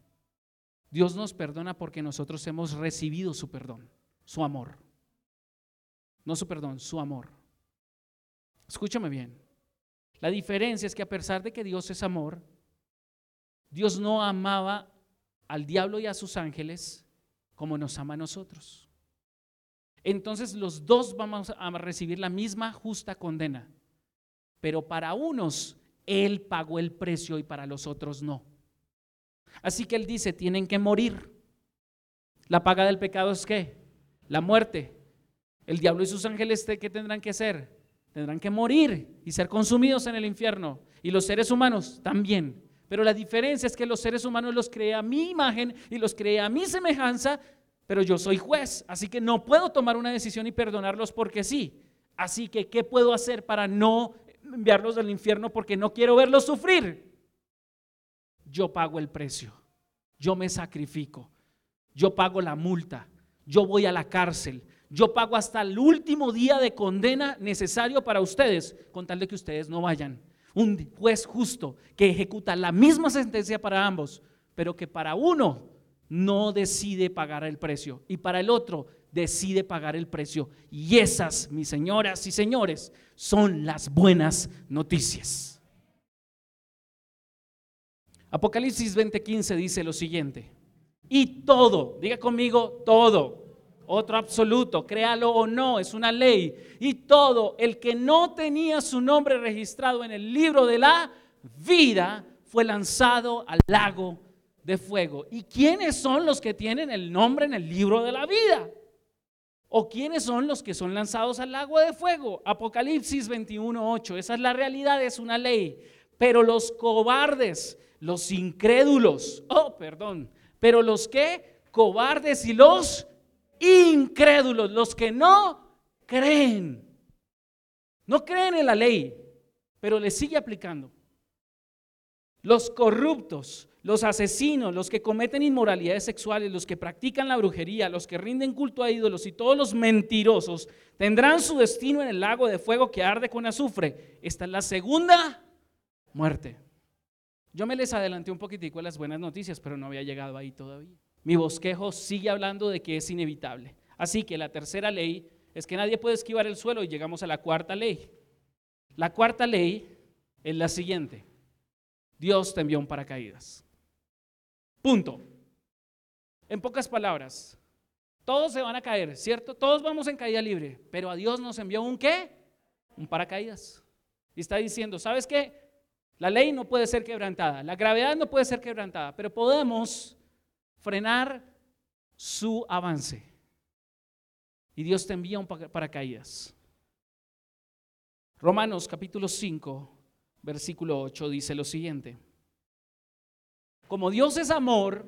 Dios nos perdona porque nosotros hemos recibido su perdón, su amor. No su perdón, su amor. Escúchame bien. La diferencia es que a pesar de que Dios es amor, Dios no amaba al diablo y a sus ángeles como nos ama a nosotros. Entonces los dos vamos a recibir la misma justa condena. Pero para unos él pagó el precio y para los otros no. Así que Él dice, tienen que morir. La paga del pecado es qué? La muerte. El diablo y sus ángeles, ¿qué tendrán que hacer? Tendrán que morir y ser consumidos en el infierno. Y los seres humanos también. Pero la diferencia es que los seres humanos los creé a mi imagen y los creé a mi semejanza, pero yo soy juez, así que no puedo tomar una decisión y perdonarlos porque sí. Así que, ¿qué puedo hacer para no enviarlos al infierno porque no quiero verlos sufrir. Yo pago el precio, yo me sacrifico, yo pago la multa, yo voy a la cárcel, yo pago hasta el último día de condena necesario para ustedes, con tal de que ustedes no vayan. Un juez justo que ejecuta la misma sentencia para ambos, pero que para uno no decide pagar el precio y para el otro decide pagar el precio. Y esas, mis señoras y señores, son las buenas noticias. Apocalipsis 20:15 dice lo siguiente. Y todo, diga conmigo, todo, otro absoluto, créalo o no, es una ley. Y todo el que no tenía su nombre registrado en el libro de la vida fue lanzado al lago de fuego. ¿Y quiénes son los que tienen el nombre en el libro de la vida? ¿O quiénes son los que son lanzados al lago de fuego? Apocalipsis 21:8. Esa es la realidad, es una ley. Pero los cobardes, los incrédulos, oh, perdón, pero los que cobardes y los incrédulos, los que no creen. No creen en la ley, pero le sigue aplicando. Los corruptos, los asesinos, los que cometen inmoralidades sexuales, los que practican la brujería, los que rinden culto a ídolos y todos los mentirosos tendrán su destino en el lago de fuego que arde con azufre. Esta es la segunda muerte. Yo me les adelanté un poquitico a las buenas noticias, pero no había llegado ahí todavía. Mi bosquejo sigue hablando de que es inevitable. Así que la tercera ley es que nadie puede esquivar el suelo y llegamos a la cuarta ley. La cuarta ley es la siguiente. Dios te envió un paracaídas. Punto. En pocas palabras, todos se van a caer, ¿cierto? Todos vamos en caída libre, pero a Dios nos envió un qué? Un paracaídas. Y está diciendo, ¿sabes qué? La ley no puede ser quebrantada, la gravedad no puede ser quebrantada, pero podemos frenar su avance. Y Dios te envía un paracaídas. Romanos capítulo 5, versículo 8 dice lo siguiente. Como Dios es amor,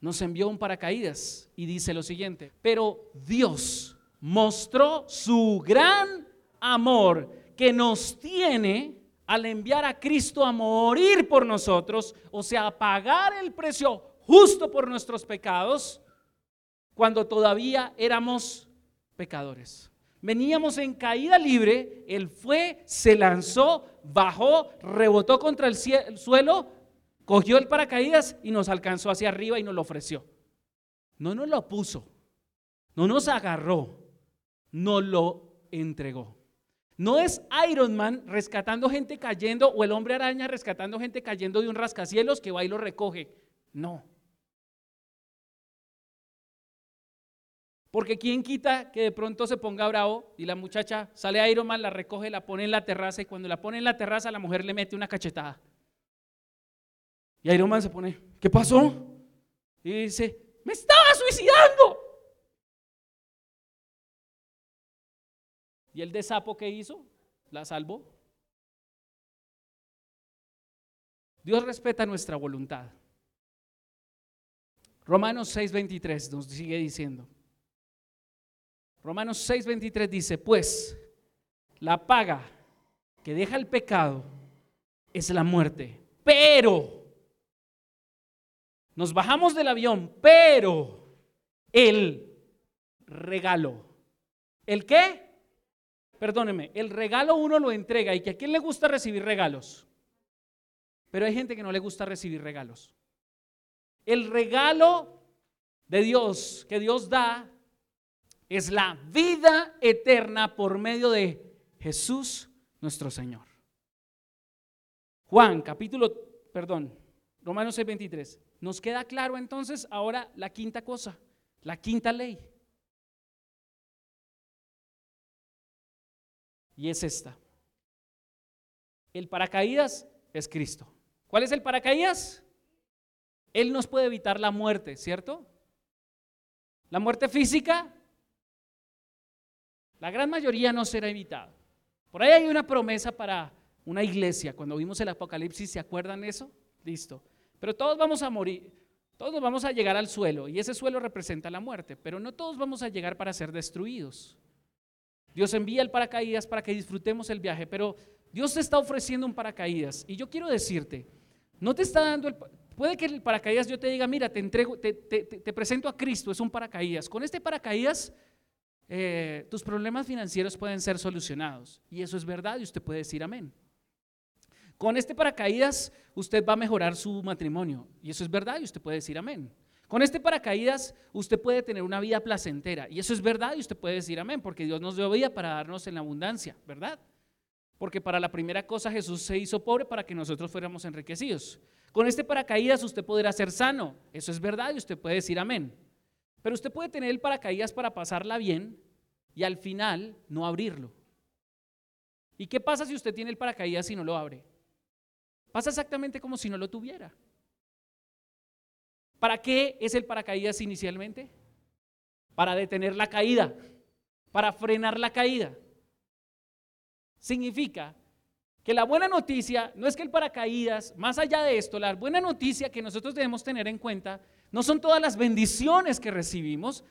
nos envió un paracaídas y dice lo siguiente, pero Dios mostró su gran amor que nos tiene al enviar a Cristo a morir por nosotros, o sea, a pagar el precio justo por nuestros pecados cuando todavía éramos pecadores. Veníamos en caída libre, Él fue, se lanzó, bajó, rebotó contra el, suelo, cogió el paracaídas y nos alcanzó hacia arriba y nos lo ofreció. No nos lo puso, no nos agarró, nos lo entregó. No es Iron Man rescatando gente cayendo o el hombre araña rescatando gente cayendo de un rascacielos que va y lo recoge. No. Porque quién quita que de pronto se ponga bravo y la muchacha sale a Iron Man, la recoge, la pone en la terraza y cuando la pone en la terraza la mujer le mete una cachetada. Y Iron Man se pone, ¿qué pasó? Y dice, me estaba suicidando. ¿Y el de sapo que hizo? ¿La salvó? Dios respeta nuestra voluntad. Romanos 6:23 nos sigue diciendo, Romanos 6:23 dice, pues la paga que deja el pecado es la muerte, pero nos bajamos del avión, pero el regalo, ¿el qué? Perdóneme, el regalo uno lo entrega y que a quién le gusta recibir regalos, pero hay gente que no le gusta recibir regalos. El regalo de Dios que Dios da es la vida eterna por medio de Jesús nuestro Señor. Juan, capítulo, perdón, Romanos 6:23. Nos queda claro entonces ahora la quinta cosa, la quinta ley. Y es esta. El paracaídas es Cristo. ¿Cuál es el paracaídas? Él nos puede evitar la muerte, ¿cierto? La muerte física la gran mayoría no será evitada. Por ahí hay una promesa para una iglesia. Cuando vimos el Apocalipsis, ¿se acuerdan eso? Listo. Pero todos vamos a morir, todos vamos a llegar al suelo y ese suelo representa la muerte, pero no todos vamos a llegar para ser destruidos. Dios envía el paracaídas para que disfrutemos el viaje, pero Dios te está ofreciendo un paracaídas y yo quiero decirte, no te está dando el... Puede que el paracaídas yo te diga, mira, te entrego, te, te presento a Cristo, es un paracaídas. Con este paracaídas eh, tus problemas financieros pueden ser solucionados. Y eso es verdad y usted puede decir amén. Con este paracaídas usted va a mejorar su matrimonio. Y eso es verdad y usted puede decir amén. Con este paracaídas usted puede tener una vida placentera. Y eso es verdad y usted puede decir amén, porque Dios nos dio vida para darnos en la abundancia, ¿verdad? Porque para la primera cosa Jesús se hizo pobre para que nosotros fuéramos enriquecidos. Con este paracaídas usted podrá ser sano. Eso es verdad y usted puede decir amén. Pero usted puede tener el paracaídas para pasarla bien y al final no abrirlo. ¿Y qué pasa si usted tiene el paracaídas y no lo abre? Pasa exactamente como si no lo tuviera. ¿Para qué es el paracaídas inicialmente? Para detener la caída, para frenar la caída. Significa que la buena noticia no es que el paracaídas, más allá de esto, la buena noticia que nosotros debemos tener en cuenta no son todas las bendiciones que recibimos,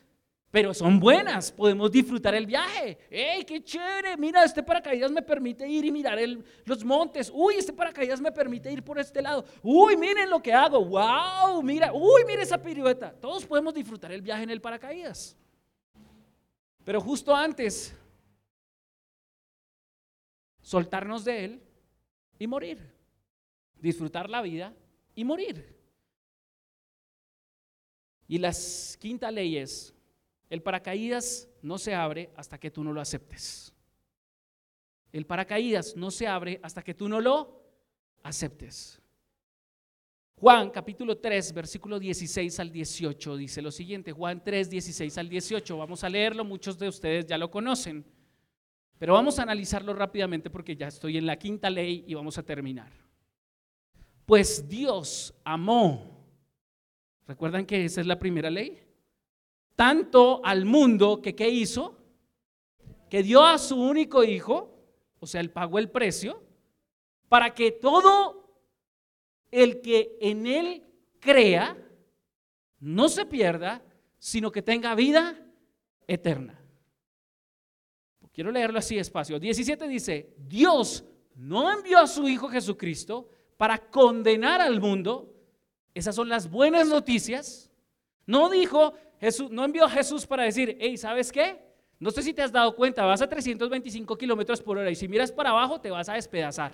pero son buenas, podemos disfrutar el viaje. ¡Ey, qué chévere! Mira, este paracaídas me permite ir y mirar los montes. ¡Uy, este paracaídas me permite ir por este lado! ¡Uy, miren lo que hago! ¡Wow! Mira, ¡uy, mira esa pirueta! Todos podemos disfrutar el viaje en el paracaídas. Pero justo antes, soltarnos de él y morir. Disfrutar la vida y morir. Y la quinta ley es, el paracaídas no se abre hasta que tú no lo aceptes. El paracaídas no se abre hasta que tú no lo aceptes. Juan capítulo 3, versículo 16 al 18 dice lo siguiente, Juan 3, 16 al 18, vamos a leerlo, muchos de ustedes ya lo conocen, pero vamos a analizarlo rápidamente porque ya estoy en la quinta ley y vamos a terminar. Pues Dios amó ¿Recuerdan que esa es la primera ley? Tanto al mundo que ¿qué hizo? Que dio a su único hijo, o sea, él pagó el precio, para que todo el que en él crea no se pierda, sino que tenga vida eterna. Quiero leerlo así despacio. 17 dice, Dios no envió a su Hijo Jesucristo para condenar al mundo, esas son las buenas noticias. No dijo Jesús, no envió a Jesús para decir, hey, ¿sabes qué? No sé si te has dado cuenta, vas a 325 kilómetros por hora y si miras para abajo te vas a despedazar.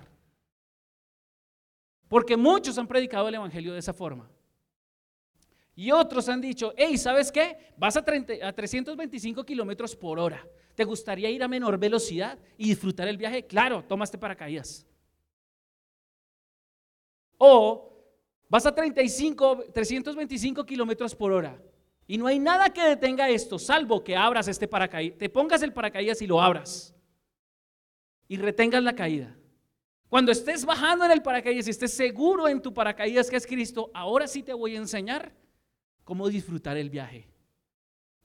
Porque muchos han predicado el Evangelio de esa forma. Y otros han dicho, hey, ¿sabes qué? Vas a, a 325 kilómetros por hora. ¿Te gustaría ir a menor velocidad y disfrutar el viaje? Claro, tomaste paracaídas. O Vas a 35, 325 kilómetros por hora. Y no hay nada que detenga esto, salvo que abras este paracaídas, te pongas el paracaídas y lo abras. Y retengas la caída. Cuando estés bajando en el paracaídas y estés seguro en tu paracaídas que es Cristo, ahora sí te voy a enseñar cómo disfrutar el viaje.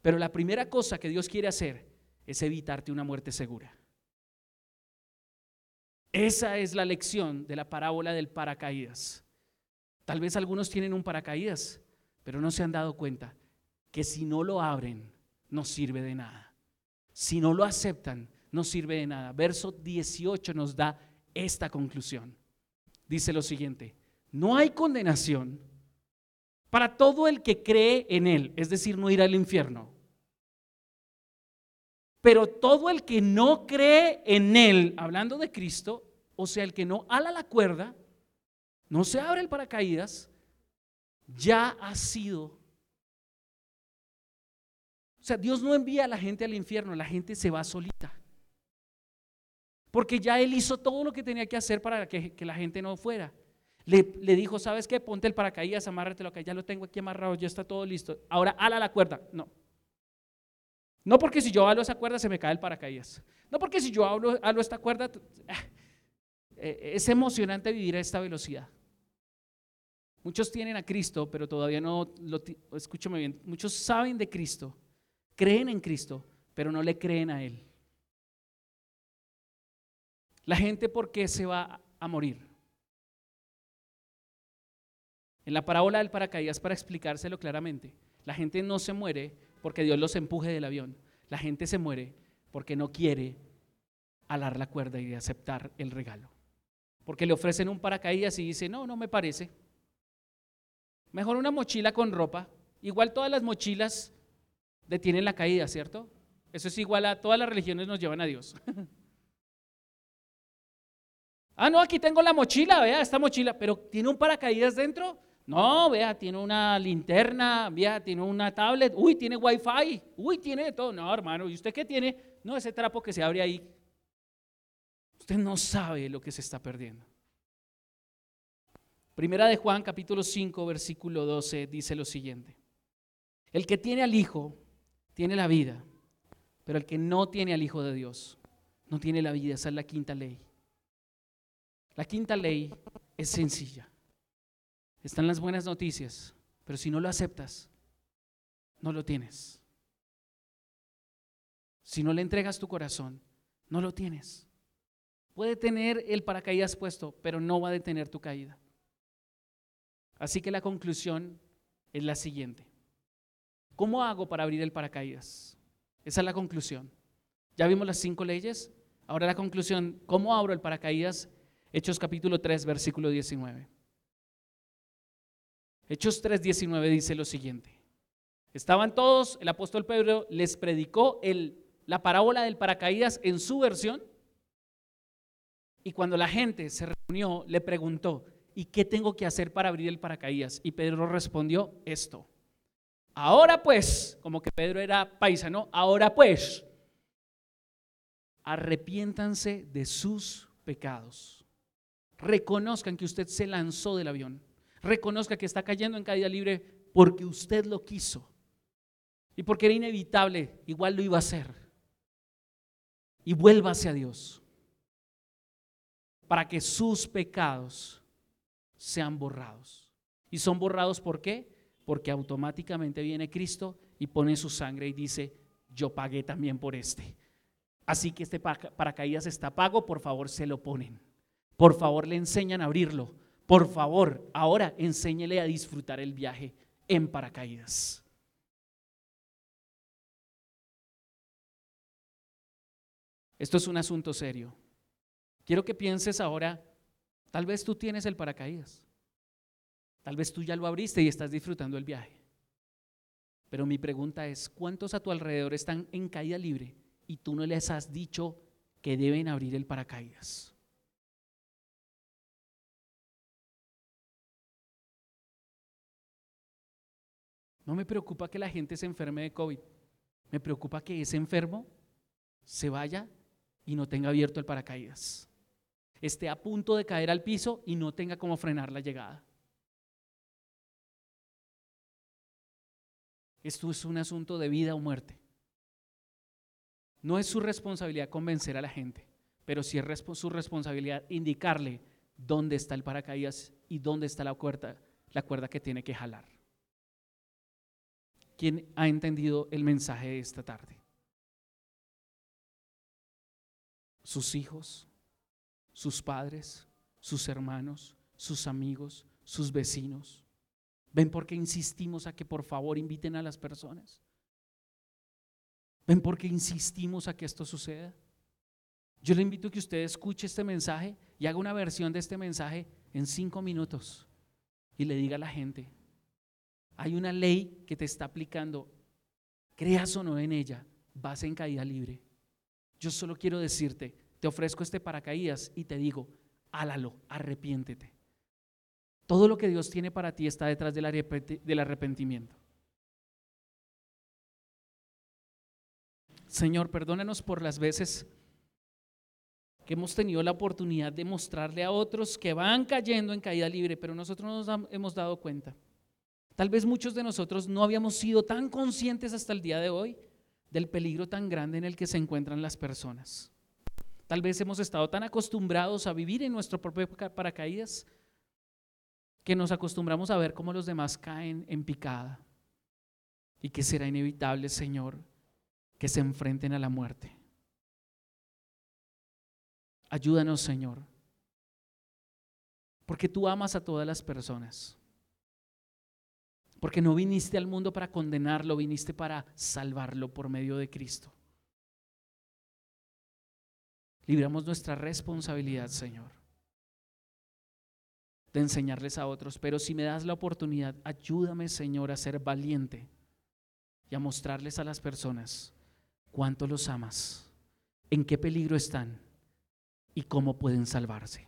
Pero la primera cosa que Dios quiere hacer es evitarte una muerte segura. Esa es la lección de la parábola del paracaídas. Tal vez algunos tienen un paracaídas, pero no se han dado cuenta que si no lo abren, no sirve de nada. Si no lo aceptan, no sirve de nada. Verso 18 nos da esta conclusión. Dice lo siguiente, no hay condenación para todo el que cree en Él, es decir, no ir al infierno. Pero todo el que no cree en Él, hablando de Cristo, o sea, el que no ala la cuerda, no se abre el paracaídas, ya ha sido. O sea, Dios no envía a la gente al infierno, la gente se va solita. Porque ya Él hizo todo lo que tenía que hacer para que, la gente no fuera. Le, dijo, ¿sabes qué? Ponte el paracaídas, amárratelo acá, ya lo tengo aquí amarrado, ya está todo listo. Ahora, ala la cuerda. No. No porque si yo halo esa cuerda se me cae el paracaídas. No porque si yo halo, esta cuerda, ah, eh, es emocionante vivir a esta velocidad. Muchos tienen a Cristo, pero todavía no lo, escúchame bien, muchos saben de Cristo, creen en Cristo, pero no le creen a Él. La gente, ¿por qué se va a morir? En la parábola del paracaídas, para explicárselo claramente, la gente no se muere porque Dios los empuje del avión. La gente se muere porque no quiere alar la cuerda y aceptar el regalo. Porque le ofrecen un paracaídas y dice, no, no me parece. Mejor una mochila con ropa. Igual todas las mochilas detienen la caída, ¿cierto? Eso es igual a todas las religiones nos llevan a Dios. ah, no, aquí tengo la mochila, vea, esta mochila, pero tiene un paracaídas dentro. No, vea, tiene una linterna, vea, tiene una tablet, uy, tiene wifi, uy, tiene de todo. No, hermano, ¿y usted qué tiene? No, ese trapo que se abre ahí. Usted no sabe lo que se está perdiendo. Primera de Juan, capítulo 5, versículo 12, dice lo siguiente. El que tiene al Hijo, tiene la vida, pero el que no tiene al Hijo de Dios, no tiene la vida. Esa es la quinta ley. La quinta ley es sencilla. Están las buenas noticias, pero si no lo aceptas, no lo tienes. Si no le entregas tu corazón, no lo tienes. Puede tener el paracaídas puesto, pero no va a detener tu caída. Así que la conclusión es la siguiente. ¿Cómo hago para abrir el paracaídas? Esa es la conclusión. Ya vimos las cinco leyes. Ahora la conclusión, ¿cómo abro el paracaídas? Hechos capítulo 3, versículo 19. Hechos 3, 19 dice lo siguiente. Estaban todos, el apóstol Pedro les predicó el, la parábola del paracaídas en su versión. Y cuando la gente se reunió, le preguntó, ¿y qué tengo que hacer para abrir el paracaídas? Y Pedro respondió esto. Ahora pues, como que Pedro era paisano, ahora pues, arrepiéntanse de sus pecados. Reconozcan que usted se lanzó del avión. Reconozca que está cayendo en caída libre porque usted lo quiso. Y porque era inevitable, igual lo iba a hacer. Y vuélvase a Dios para que sus pecados sean borrados. ¿Y son borrados por qué? Porque automáticamente viene Cristo y pone su sangre y dice, yo pagué también por este. Así que este paracaídas está pago, por favor se lo ponen. Por favor le enseñan a abrirlo. Por favor, ahora enséñele a disfrutar el viaje en paracaídas. Esto es un asunto serio. Quiero que pienses ahora, tal vez tú tienes el paracaídas. Tal vez tú ya lo abriste y estás disfrutando el viaje. Pero mi pregunta es, ¿cuántos a tu alrededor están en caída libre y tú no les has dicho que deben abrir el paracaídas? No me preocupa que la gente se enferme de COVID. Me preocupa que ese enfermo se vaya y no tenga abierto el paracaídas esté a punto de caer al piso y no tenga cómo frenar la llegada. Esto es un asunto de vida o muerte. No es su responsabilidad convencer a la gente, pero sí es su responsabilidad indicarle dónde está el paracaídas y dónde está la cuerda, la cuerda que tiene que jalar. ¿Quién ha entendido el mensaje de esta tarde? Sus hijos, sus padres, sus hermanos, sus amigos, sus vecinos. ¿Ven por qué insistimos a que por favor inviten a las personas? ¿Ven por qué insistimos a que esto suceda? Yo le invito a que usted escuche este mensaje y haga una versión de este mensaje en cinco minutos y le diga a la gente, hay una ley que te está aplicando, creas o no en ella, vas en caída libre. Yo solo quiero decirte, te ofrezco este paracaídas y te digo, hálalo, arrepiéntete. Todo lo que Dios tiene para ti está detrás del arrepentimiento. Señor, perdónanos por las veces que hemos tenido la oportunidad de mostrarle a otros que van cayendo en caída libre, pero nosotros no nos hemos dado cuenta. Tal vez muchos de nosotros no habíamos sido tan conscientes hasta el día de hoy del peligro tan grande en el que se encuentran las personas. Tal vez hemos estado tan acostumbrados a vivir en nuestro propio paracaídas que nos acostumbramos a ver cómo los demás caen en picada y que será inevitable, Señor, que se enfrenten a la muerte. Ayúdanos, Señor, porque tú amas a todas las personas. Porque no viniste al mundo para condenarlo, viniste para salvarlo por medio de Cristo libramos nuestra responsabilidad, Señor, de enseñarles a otros. Pero si me das la oportunidad, ayúdame, Señor, a ser valiente y a mostrarles a las personas cuánto los amas, en qué peligro están y cómo pueden salvarse.